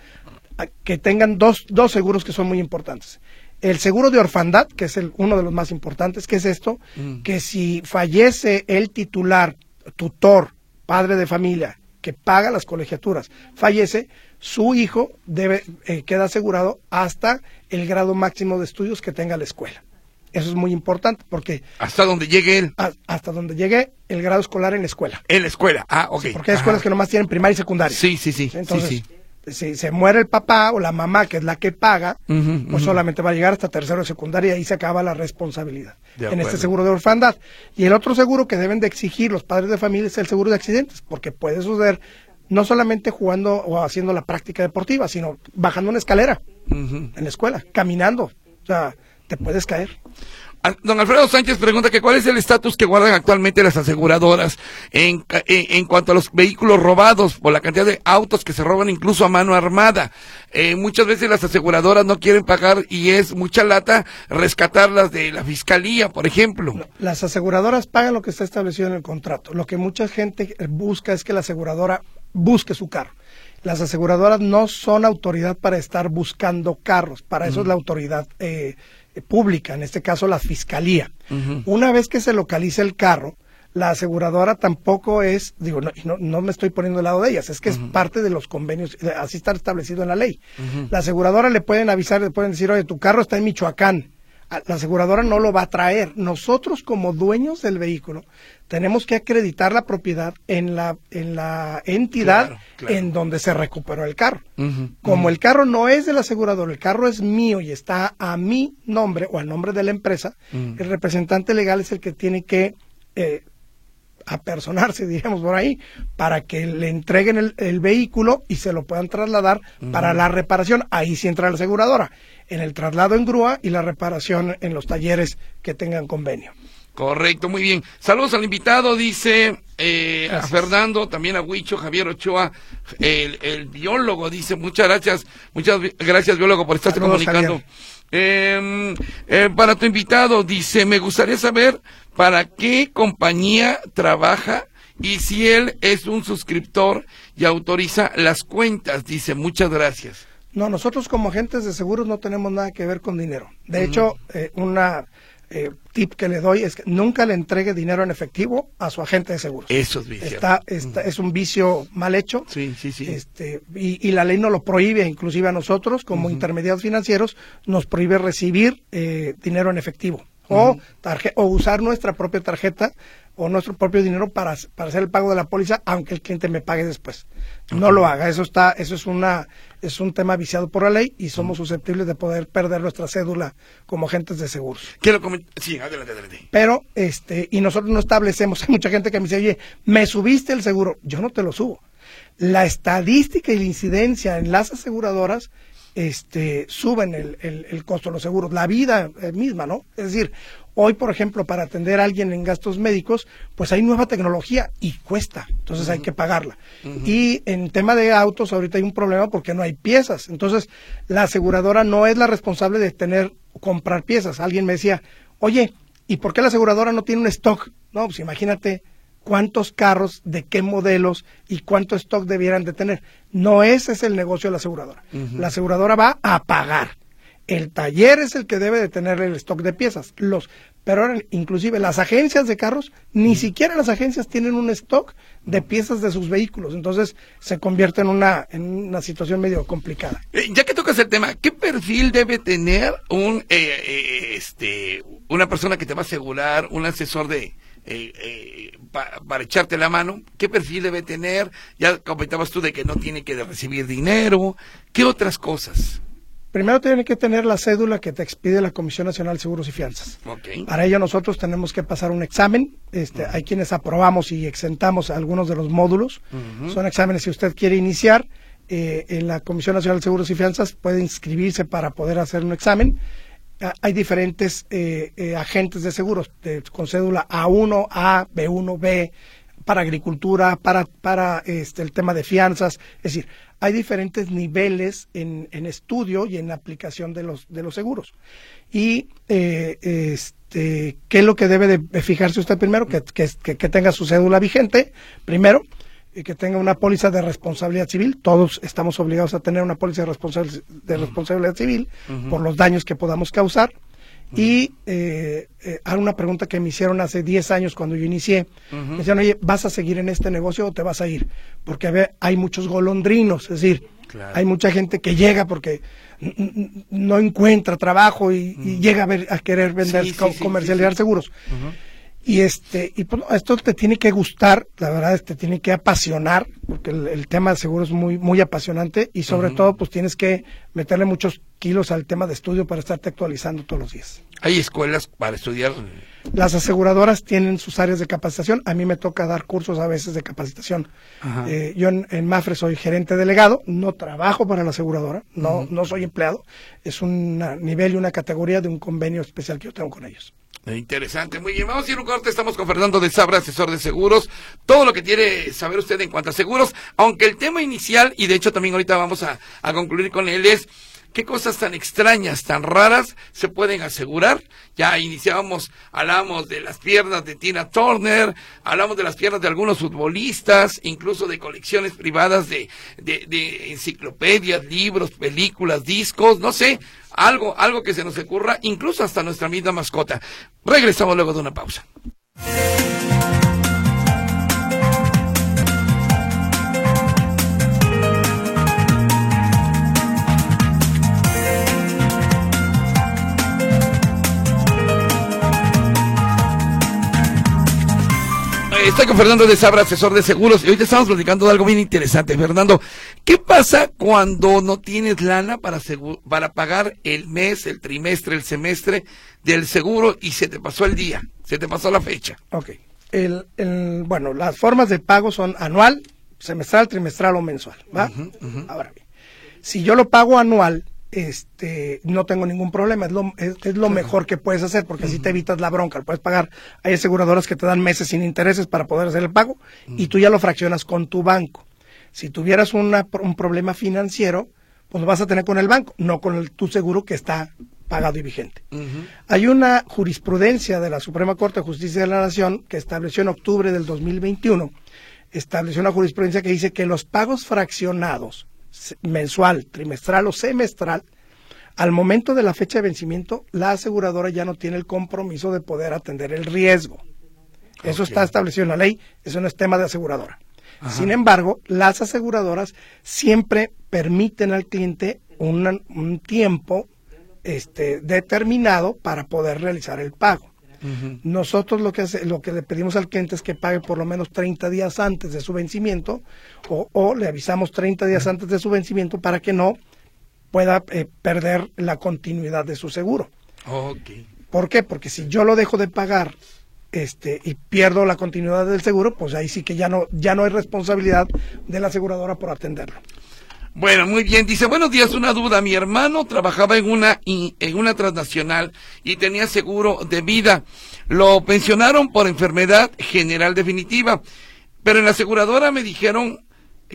que tengan dos, dos seguros que son muy importantes. El seguro de orfandad, que es el, uno de los más importantes, que es esto, mm. que si fallece el titular, tutor, padre de familia, que paga las colegiaturas, fallece, su hijo debe eh, queda asegurado hasta el grado máximo de estudios que tenga la escuela. Eso es muy importante porque... Hasta donde llegue él. hasta donde llegue el grado escolar en la escuela. En la escuela, ah, ok. porque hay escuelas que nomás tienen primaria y secundaria. Sí, sí, sí. Entonces, si se muere el papá o la mamá, que es la que paga, pues solamente va a llegar hasta tercero de secundaria y ahí se acaba la responsabilidad en este seguro de orfandad. Y el otro seguro que deben de exigir los padres de familia es el seguro de accidentes, porque puede suceder no solamente jugando o haciendo la práctica deportiva, sino bajando una escalera en la escuela, caminando. O sea, te puedes caer. Don Alfredo Sánchez pregunta que cuál es el estatus que guardan actualmente las aseguradoras en, en, cuanto a los vehículos robados, por la cantidad de autos que se roban incluso a mano armada. Eh, muchas veces las aseguradoras no quieren pagar y es mucha lata rescatarlas de la fiscalía, por ejemplo. Las aseguradoras pagan lo que está establecido en el contrato. Lo que mucha gente busca es que la aseguradora busque su carro. Las aseguradoras no son autoridad para estar buscando carros, para eso es la autoridad eh, pública, en este caso la fiscalía. Una vez que se localiza el carro, la aseguradora tampoco es, digo, no, no, me estoy poniendo al lado de ellas, es que es parte de los convenios, así está establecido en la ley. La aseguradora le pueden avisar, le pueden decir, oye, tu carro está en Michoacán, la aseguradora no lo va a traer. Nosotros como dueños del vehículo tenemos que acreditar la propiedad en la, en la entidad en donde se recuperó el carro. Como el carro no es del asegurador, el carro es mío y está a mi nombre o al nombre de la empresa, el representante legal es el que tiene que eh, apersonarse, diríamos por ahí, para que le entreguen el, vehículo y se lo puedan trasladar para la reparación. Ahí sí entra la aseguradora, en el traslado en grúa y la reparación en los talleres que tengan convenio. Correcto, muy bien. Saludos al invitado, dice eh, a Fernando, también a Huicho, Javier Ochoa, el, biólogo, dice, muchas gracias, muchas gracias biólogo por estar comunicando. Em, eh, para tu invitado, dice, me gustaría saber para qué compañía trabaja y si él es un suscriptor y autoriza las cuentas, dice, muchas gracias. No, nosotros como agentes de seguros no tenemos nada que ver con dinero. De hecho, eh, una eh, tip que le doy es que nunca le entregue dinero en efectivo a su agente de seguros. Eso es vicio. Está, Es un vicio mal hecho. Sí, sí, sí. Este, y, la ley no lo prohíbe, inclusive a nosotros, como intermediarios financieros, nos prohíbe recibir eh, dinero en efectivo. O, o usar nuestra propia tarjeta o nuestro propio dinero para, para hacer el pago de la póliza, aunque el cliente me pague después. No lo haga, eso está, eso es una, es un tema viciado por la ley y somos susceptibles de poder perder nuestra cédula como agentes de seguros. Quiero sí, adelante, adelante. Pero, este, y nosotros no establecemos, *laughs* hay mucha gente que me dice, oye, me subiste el seguro, yo no te lo subo. La estadística y la incidencia en las aseguradoras este, suben el, el, el, costo de los seguros, la vida misma, ¿no? Es decir, Hoy, por ejemplo, para atender a alguien en gastos médicos, pues hay nueva tecnología y cuesta, entonces hay que pagarla. Y en tema de autos, ahorita hay un problema porque no hay piezas. Entonces, la aseguradora no es la responsable de tener, comprar piezas. Alguien me decía, oye, ¿y por qué la aseguradora no tiene un stock? No, pues imagínate cuántos carros, de qué modelos y cuánto stock debieran de tener. No ese es el negocio de la aseguradora. La aseguradora va a pagar El taller es el que debe de tener el stock de piezas. Los, pero ahora, inclusive las agencias de carros, ni siquiera las agencias tienen un stock de piezas de sus vehículos. Entonces se convierte en una, en una situación medio complicada. Eh, ya que tocas el tema, ¿qué perfil debe tener un, eh, eh, este, una persona que te va a asegurar, un asesor de, para echarte la mano, ¿qué perfil debe tener? Ya comentabas tú de que no tiene que recibir dinero, ¿qué otras cosas? Primero tiene que tener la cédula que te expide la Comisión Nacional de Seguros y Fianzas. Para ello nosotros tenemos que pasar un examen. Este, Hay quienes aprobamos y exentamos algunos de los módulos. Son exámenes si usted quiere iniciar. Eh, en la Comisión Nacional de Seguros y Fianzas puede inscribirse para poder hacer un examen. Ah, hay diferentes eh, eh, agentes de seguros con cédula A1, A, B1, B, para agricultura, para, para este, el tema de fianzas. Es decir, hay diferentes niveles en, en estudio y en aplicación de los, de los seguros. Y eh, este, ¿qué es lo que debe de fijarse usted primero? Que, que, que tenga su cédula vigente, primero, que tenga una póliza de responsabilidad civil. Todos estamos obligados a tener una póliza de, de responsabilidad civil por los daños que podamos causar. Y eh, eh, una pregunta que me hicieron hace 10 años cuando yo inicié. Me decían, oye, ¿vas a seguir en este negocio o te vas a ir? Porque hay muchos golondrinos, es decir, hay mucha gente que llega porque no encuentra trabajo y, llega a, ver, a querer vender, comercializar seguros. Y este, y pues, esto te tiene que gustar, la verdad, te tiene que apasionar, porque el, tema de seguro es muy, muy apasionante y sobre todo, pues tienes que meterle muchos kilos al tema de estudio para estarte actualizando todos los días. ¿Hay escuelas para estudiar? Las aseguradoras tienen sus áreas de capacitación. A mí me toca dar cursos a veces de capacitación. Eh, yo en, Mafre soy gerente delegado, no trabajo para la aseguradora, no, no soy empleado. Es un nivel y una categoría de un convenio especial que yo tengo con ellos. Interesante, muy bien. Vamos a ir un corte. Estamos con Fernando de Sabra, asesor de seguros. Todo lo que quiere saber usted en cuanto a seguros, aunque el tema inicial, y de hecho también ahorita vamos a, a concluir con él, es qué cosas tan extrañas, tan raras se pueden asegurar. Ya iniciábamos, hablamos de las piernas de Tina Turner, hablamos de las piernas de algunos futbolistas, incluso de colecciones privadas de, enciclopedias, libros, películas, discos, no sé algo, algo que se nos ocurra, incluso hasta nuestra misma mascota. Regresamos luego de una pausa. Estoy con Fernando de Sabra, asesor de seguros, y hoy te estamos platicando de algo bien interesante. Fernando, ¿qué pasa cuando no tienes lana para, para pagar el mes, el trimestre, el semestre del seguro y se te pasó el día, se te pasó la fecha? Ok. El, bueno, las formas de pago son anual, semestral, trimestral o mensual. ¿va? Ahora bien, si yo lo pago anual, este, no tengo ningún problema, es lo, es, lo mejor que puedes hacer porque así te evitas la bronca, puedes pagar, hay aseguradoras que te dan meses sin intereses para poder hacer el pago y tú ya lo fraccionas con tu banco. Si tuvieras una, un problema financiero, pues lo vas a tener con el banco, no con el, tu seguro que está pagado y vigente. Hay una jurisprudencia de la Suprema Corte de Justicia de la Nación que estableció en octubre del 2021, estableció una jurisprudencia que dice que los pagos fraccionados mensual, trimestral o semestral, al momento de la fecha de vencimiento, la aseguradora ya no tiene el compromiso de poder atender el riesgo. Eso está establecido en la ley, eso no es tema de aseguradora. Sin embargo, las aseguradoras siempre permiten al cliente un tiempo este, determinado para poder realizar el pago. Nosotros lo que, hace, lo que le pedimos al cliente es que pague por lo menos 30 días antes de su vencimiento o, le avisamos 30 días antes de su vencimiento para que no pueda eh, perder la continuidad de su seguro. ¿Por qué? Porque si yo lo dejo de pagar este, y pierdo la continuidad del seguro, pues ahí sí que ya no, ya no hay responsabilidad de la aseguradora por atenderlo. Bueno, muy bien. Dice, buenos días, una duda. Mi hermano trabajaba en una, en una transnacional y tenía seguro de vida. Lo pensionaron por enfermedad general definitiva. Pero en la aseguradora me dijeron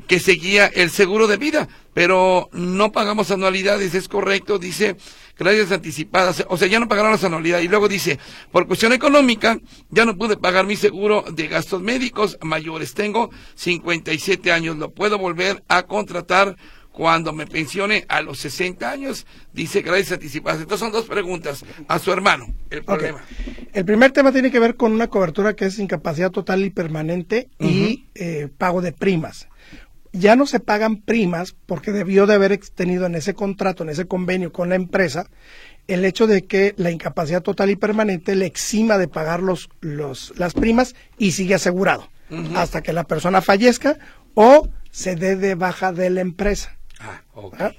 que seguía el seguro de vida, pero no pagamos anualidades, es correcto, dice, gracias anticipadas, o sea, ya no pagaron las anualidades. Y luego dice, por cuestión económica, ya no pude pagar mi seguro de gastos médicos mayores. Tengo 57 años, ¿lo puedo volver a contratar cuando me pensione a los 60 años? Dice gracias anticipadas. Entonces son dos preguntas a su hermano. El problema. El primer tema tiene que ver con una cobertura que es incapacidad total y permanente y eh, pago de primas. Ya no se pagan primas porque debió de haber tenido en ese contrato, en ese convenio con la empresa, el hecho de que la incapacidad total y permanente le exima de pagar los, los, las primas y sigue asegurado hasta que la persona fallezca o se dé de baja de la empresa. Ah, ah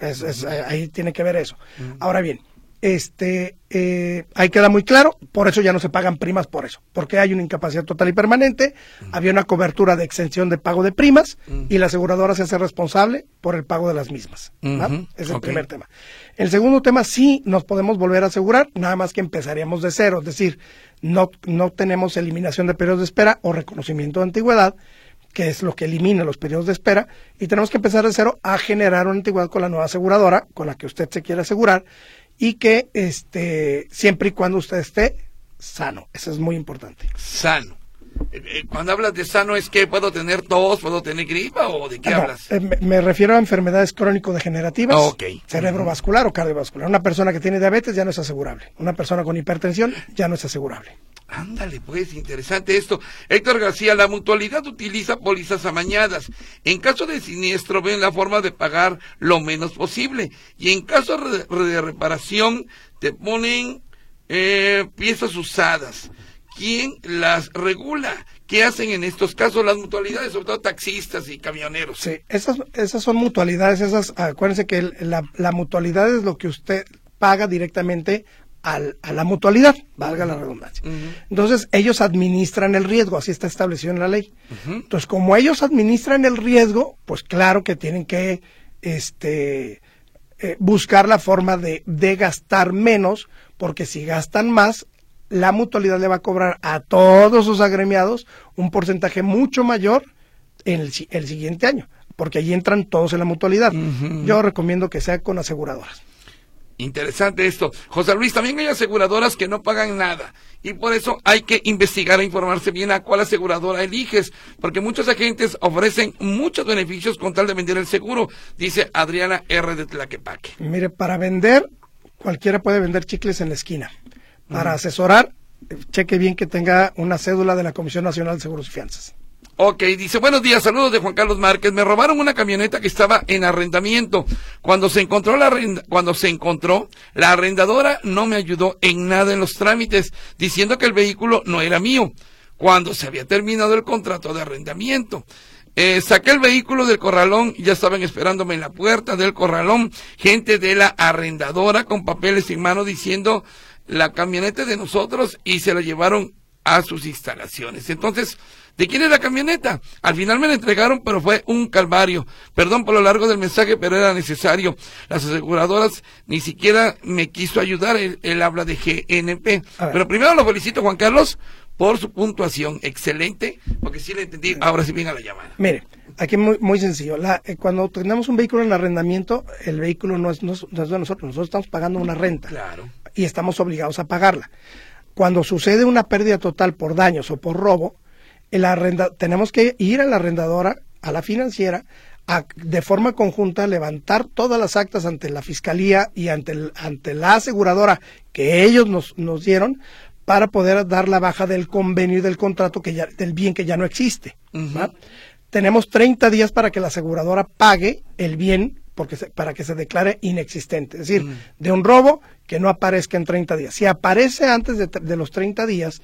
ahí tiene que ver eso. Ahora bien, este, eh, ahí queda muy claro, por eso ya no se pagan primas por eso, porque hay una incapacidad total y permanente, había una cobertura de exención de pago de primas y la aseguradora se hace responsable por el pago de las mismas. Es el primer tema. El segundo tema, sí nos podemos volver a asegurar, nada más que empezaríamos de cero, es decir, no, no tenemos eliminación de periodos de espera o reconocimiento de antigüedad, que es lo que elimina los periodos de espera, y tenemos que empezar de cero a generar una antigüedad con la nueva aseguradora, con la que usted se quiere asegurar, y que este, siempre y cuando usted esté sano. Eso es muy importante. Sano. Eh, eh, cuando hablas de sano es que puedo tener tos, puedo tener gripa o de qué hablas? Eh, me, refiero a enfermedades crónico-degenerativas, cerebrovascular o cardiovascular. Una persona que tiene diabetes ya no es asegurable. Una persona con hipertensión ya no es asegurable. Ándale, pues, interesante esto. Héctor García, la mutualidad utiliza pólizas amañadas. En caso de siniestro, ven la forma de pagar lo menos posible. Y en caso de, reparación, te ponen eh, piezas usadas. ¿Quién las regula? ¿Qué hacen en estos casos las mutualidades, sobre todo taxistas y camioneros? Sí, esas, esas son mutualidades, esas, acuérdense que la, la mutualidad es lo que usted paga directamente al, a la mutualidad, valga la redundancia. Entonces, ellos administran el riesgo, así está establecido en la ley. Entonces, como ellos administran el riesgo, pues claro que tienen que este, eh, buscar la forma de, de gastar menos, porque si gastan más, la mutualidad le va a cobrar a todos sus agremiados un porcentaje mucho mayor en el, el siguiente año, porque allí entran todos en la mutualidad. Yo recomiendo que sea con aseguradoras. Interesante esto. José Luis, también hay aseguradoras que no pagan nada y por eso hay que investigar e informarse bien a cuál aseguradora eliges, porque muchos agentes ofrecen muchos beneficios con tal de vender el seguro, dice Adriana R. de Tlaquepaque. Mire, para vender, cualquiera puede vender chicles en la esquina. Para asesorar, cheque bien que tenga una cédula de la Comisión Nacional de Seguros y Fianzas. Ok, dice, buenos días, saludos de Juan Carlos Márquez. Me robaron una camioneta que estaba en arrendamiento. Cuando se encontró la cuando se encontró, la arrendadora no me ayudó en nada en los trámites, diciendo que el vehículo no era mío, cuando se había terminado el contrato de arrendamiento. Eh, saqué el vehículo del corralón, ya estaban esperándome en la puerta del corralón, gente de la arrendadora con papeles en mano diciendo la camioneta de nosotros y se la llevaron a sus instalaciones. Entonces, ¿De quién es la camioneta? Al final me la entregaron, pero fue un calvario. Perdón por lo largo del mensaje, pero era necesario. Las aseguradoras ni siquiera me quiso ayudar. Él, habla de GNP. Pero primero lo felicito, Juan Carlos, por su puntuación. Excelente, porque sí le entendí. Ahora sí a la llamada. Mire, aquí muy, muy sencillo. La, eh, cuando tenemos un vehículo en arrendamiento, el vehículo no es, no es de nosotros. Nosotros estamos pagando una renta. Claro. Y estamos obligados a pagarla. Cuando sucede una pérdida total por daños o por robo, tenemos que ir a la arrendadora, a la financiera, a, de forma conjunta levantar todas las actas ante la fiscalía y ante, ante la aseguradora que ellos nos, nos dieron para poder dar la baja del convenio y del contrato que ya, del bien que ya no existe. Tenemos 30 días para que la aseguradora pague el bien porque para que se declare inexistente. Es decir, de un robo que no aparezca en 30 días. Si aparece antes de, de los 30 días,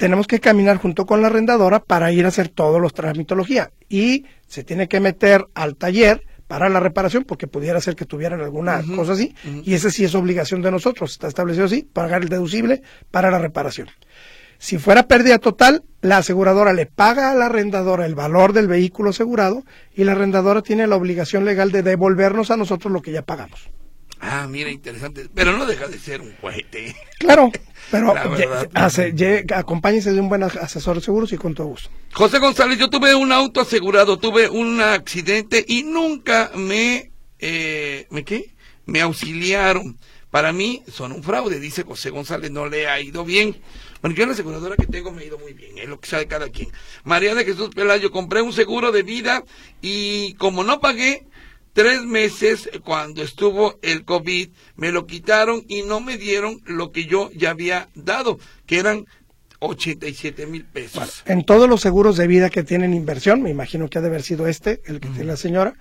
tenemos que caminar junto con la arrendadora para ir a hacer todos los transmitología y se tiene que meter al taller para la reparación porque pudiera ser que tuvieran alguna cosa así y esa sí es obligación de nosotros, está establecido así, pagar el deducible para la reparación. Si fuera pérdida total, la aseguradora le paga a la arrendadora el valor del vehículo asegurado y la arrendadora tiene la obligación legal de devolvernos a nosotros lo que ya pagamos. Ah, mira, interesante. Pero no deja de ser un cohete. Claro, *laughs* pero acompáñese de un buen asesor de seguros y con todo gusto. José González, yo tuve un auto asegurado, tuve un accidente y nunca me, eh, ¿me qué? Me auxiliaron. Para mí son un fraude, dice José González, no le ha ido bien. Bueno, yo en la aseguradora que tengo me ha ido muy bien, es lo que sabe cada quien. María de Jesús Pelayo, compré un seguro de vida y como no pagué, tres meses cuando estuvo el COVID, me lo quitaron y no me dieron lo que yo ya había dado, que eran 87 mil pesos. en todos los seguros de vida que tienen inversión, me imagino que ha de haber sido este, el que tiene la señora,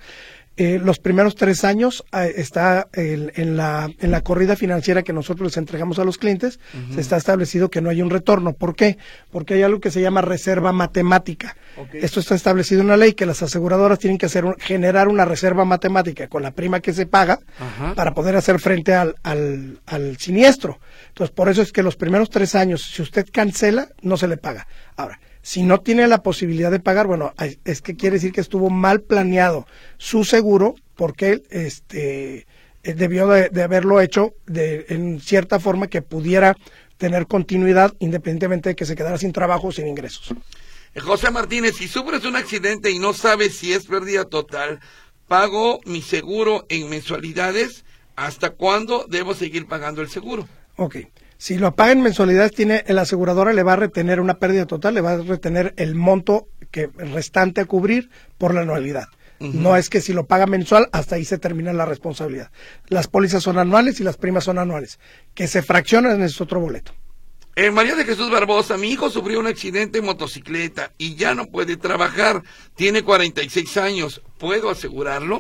eh, los primeros tres años eh, está en, la, en la corrida financiera que nosotros les entregamos a los clientes, se está establecido que no hay un retorno. ¿Por qué? Porque hay algo que se llama reserva matemática. Esto está establecido en la ley que las aseguradoras tienen que hacer generar una reserva matemática con la prima que se paga para poder hacer frente al, al, al siniestro. Entonces, por eso es que los primeros tres años, si usted cancela, no se le paga. Ahora, si no tiene la posibilidad de pagar, bueno, es que quiere decir que estuvo mal planeado su seguro porque este eh, debió de, haberlo hecho de, en cierta forma que pudiera tener continuidad independientemente de que se quedara sin trabajo o sin ingresos. Eh, José Martínez, si sufres un accidente y no sabes si es pérdida total, ¿pago mi seguro en mensualidades? ¿Hasta cuándo debo seguir pagando el seguro? Ok. Si lo paga en mensualidades, tiene, el aseguradora le va a retener una pérdida total, le va a retener el monto que restante a cubrir por la anualidad. No es que si lo paga mensual, hasta ahí se termina la responsabilidad. Las pólizas son anuales y las primas son anuales. Que se fraccionan es otro boleto. Eh, María de Jesús Barbosa, mi hijo sufrió un accidente en motocicleta y ya no puede trabajar. Tiene 46 años. ¿Puedo asegurarlo?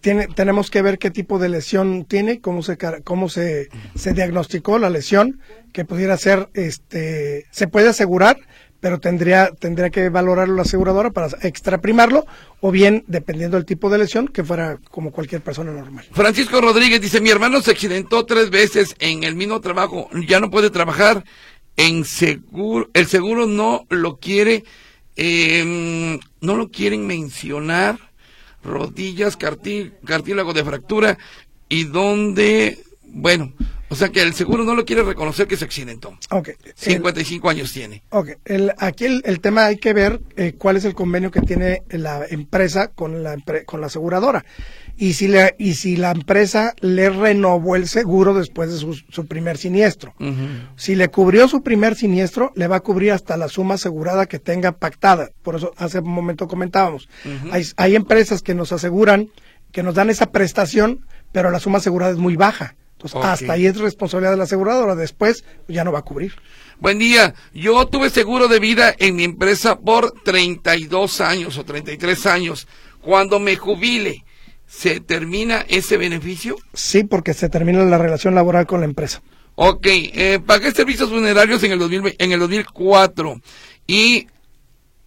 Tiene, tenemos que ver qué tipo de lesión tiene, cómo se cómo se, se diagnosticó la lesión, que pudiera ser, este, se puede asegurar, pero tendría tendría que valorarlo la aseguradora para extraprimarlo o bien dependiendo del tipo de lesión que fuera como cualquier persona normal. Francisco Rodríguez dice, "Mi hermano se accidentó tres veces en el mismo trabajo, ya no puede trabajar en seguro, el seguro no lo quiere eh, no lo quieren mencionar rodillas, cartílago de fractura y donde, bueno, o sea que el seguro no lo quiere reconocer que se accidentó. Ok. 55 años tiene. Ok. El, aquí el, tema hay que ver eh, cuál es el convenio que tiene la empresa con la, con la aseguradora. Y si, le, y si la empresa le renovó el seguro después de su, primer siniestro. Si le cubrió su primer siniestro, le va a cubrir hasta la suma asegurada que tenga pactada. Por eso hace un momento comentábamos. hay, hay empresas que nos aseguran, que nos dan esa prestación, pero la suma asegurada es muy baja. Entonces, hasta ahí es responsabilidad de la aseguradora. Después ya no va a cubrir. Buen día. Yo tuve seguro de vida en mi empresa por 32 años o 33 años. Cuando me jubile, ¿se termina ese beneficio? Sí, porque se termina la relación laboral con la empresa. Ok, eh, pagué servicios funerarios en el, 2000, en el 2004 y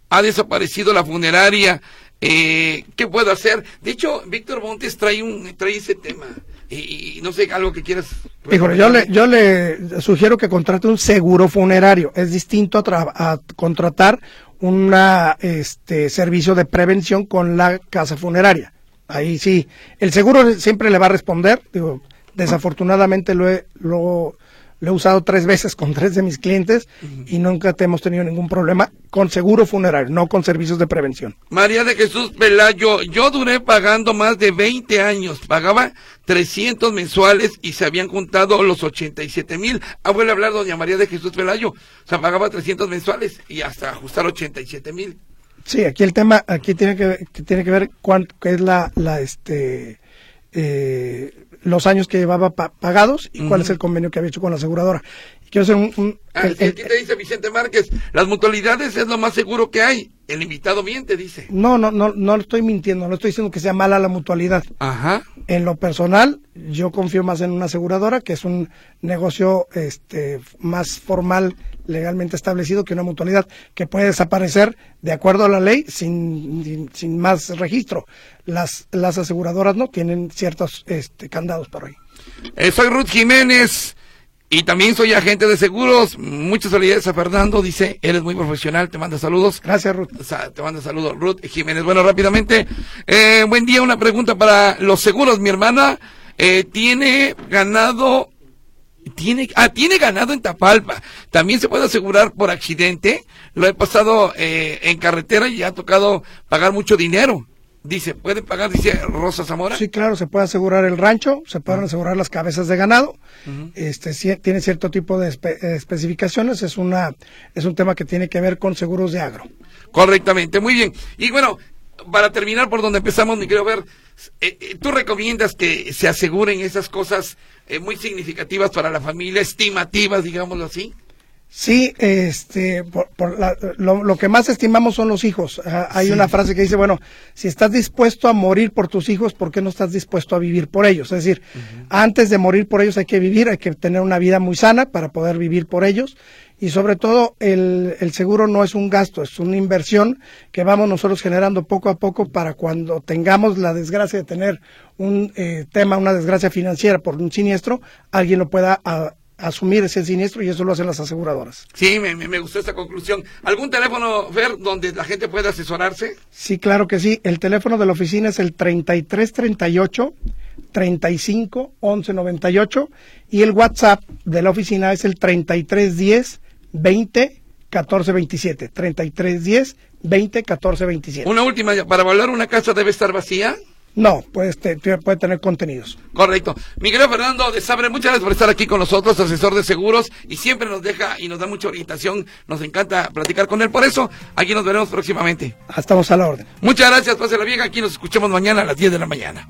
ha desaparecido la funeraria. Eh, ¿Qué puedo hacer? De hecho, Víctor Montes trae, un, trae ese tema y, no sé, algo que quieras. Híjole, yo le, yo le sugiero que contrate un seguro funerario. Es distinto a, contratar un este, servicio de prevención con la casa funeraria. Ahí sí, el seguro siempre le va a responder. Digo, desafortunadamente lo, he, lo, lo he usado tres veces con tres de mis clientes y nunca te hemos tenido ningún problema con seguro funerario, no con servicios de prevención. María de Jesús Pelayo, yo duré pagando más de 20 años, pagaba 300 mensuales y se habían juntado los 87 mil. Ah, vuelve a hablar doña María de Jesús Pelayo, o sea, pagaba 300 mensuales y hasta ajustar 87 mil. Sí, aquí el tema, aquí tiene que, tiene que ver cuánto es la, la este, eh, los años que llevaba pagados y cuál es el convenio que había hecho con la aseguradora. Quiero hacer un... Ah, te dice Vicente Márquez, las mutualidades es lo más seguro que hay. El invitado miente, dice. No, no, no, no estoy mintiendo, no estoy diciendo que sea mala la mutualidad. Ajá. En lo personal, yo confío más en una aseguradora, que es un negocio este, más formal, legalmente establecido, que una mutualidad que puede desaparecer de acuerdo a la ley sin, sin más registro. Las, las aseguradoras no tienen ciertos este, candados por ahí. Eh, soy Ruth Jiménez. Y también soy agente de seguros. Muchas felicidades a Fernando. Dice, eres muy profesional. Te manda saludos. Gracias, Ruth. te manda saludos, Ruth Jiménez. Bueno, rápidamente. Eh, buen día. Una pregunta para los seguros. Mi hermana eh, tiene ganado. Tiene, ah, tiene ganado en Tapalpa. También se puede asegurar por accidente. Lo he pasado eh, en carretera y ha tocado pagar mucho dinero. Dice, ¿puede pagar, dice Rosa Zamora? Sí, claro, se puede asegurar el rancho, se pueden asegurar las cabezas de ganado, este tiene cierto tipo de especificaciones, es una es un tema que tiene que ver con seguros de agro. Correctamente, muy bien. Y bueno, para terminar por donde empezamos, mi querido ver, eh, eh, ¿tú recomiendas que se aseguren esas cosas eh, muy significativas para la familia, estimativas, digámoslo así? Sí, este, por, por la- lo, lo que más estimamos son los hijos. Ah, hay una frase que dice, bueno, si estás dispuesto a morir por tus hijos, ¿por qué no estás dispuesto a vivir por ellos? Es decir, antes de morir por ellos hay que vivir, hay que tener una vida muy sana para poder vivir por ellos. Y sobre todo, el, el seguro no es un gasto, es una inversión que vamos nosotros generando poco a poco para cuando tengamos la desgracia de tener un eh, tema, una desgracia financiera por un siniestro, alguien lo pueda a- asumir ese siniestro y eso lo hacen las aseguradoras. Sí, me, me- me gustó esta conclusión. ¿Algún teléfono, Fer, donde la gente pueda asesorarse? Sí, claro que sí. El teléfono de la oficina es el 3338 35 11 98 y el WhatsApp de la oficina es el 3310 20 14 27. 3310 20 14 27. Una última, para valorar una casa debe estar vacía. No, pues te- te- puede tener contenidos. Correcto. Mi querido Fernando de Sabre, muchas gracias por estar aquí con nosotros, asesor de seguros, y siempre nos deja y nos da mucha orientación. Nos encanta platicar con él. Por eso, aquí nos veremos próximamente. Estamos a la orden. Muchas gracias, pásela bien. Aquí nos escuchamos mañana a las 10 de la mañana.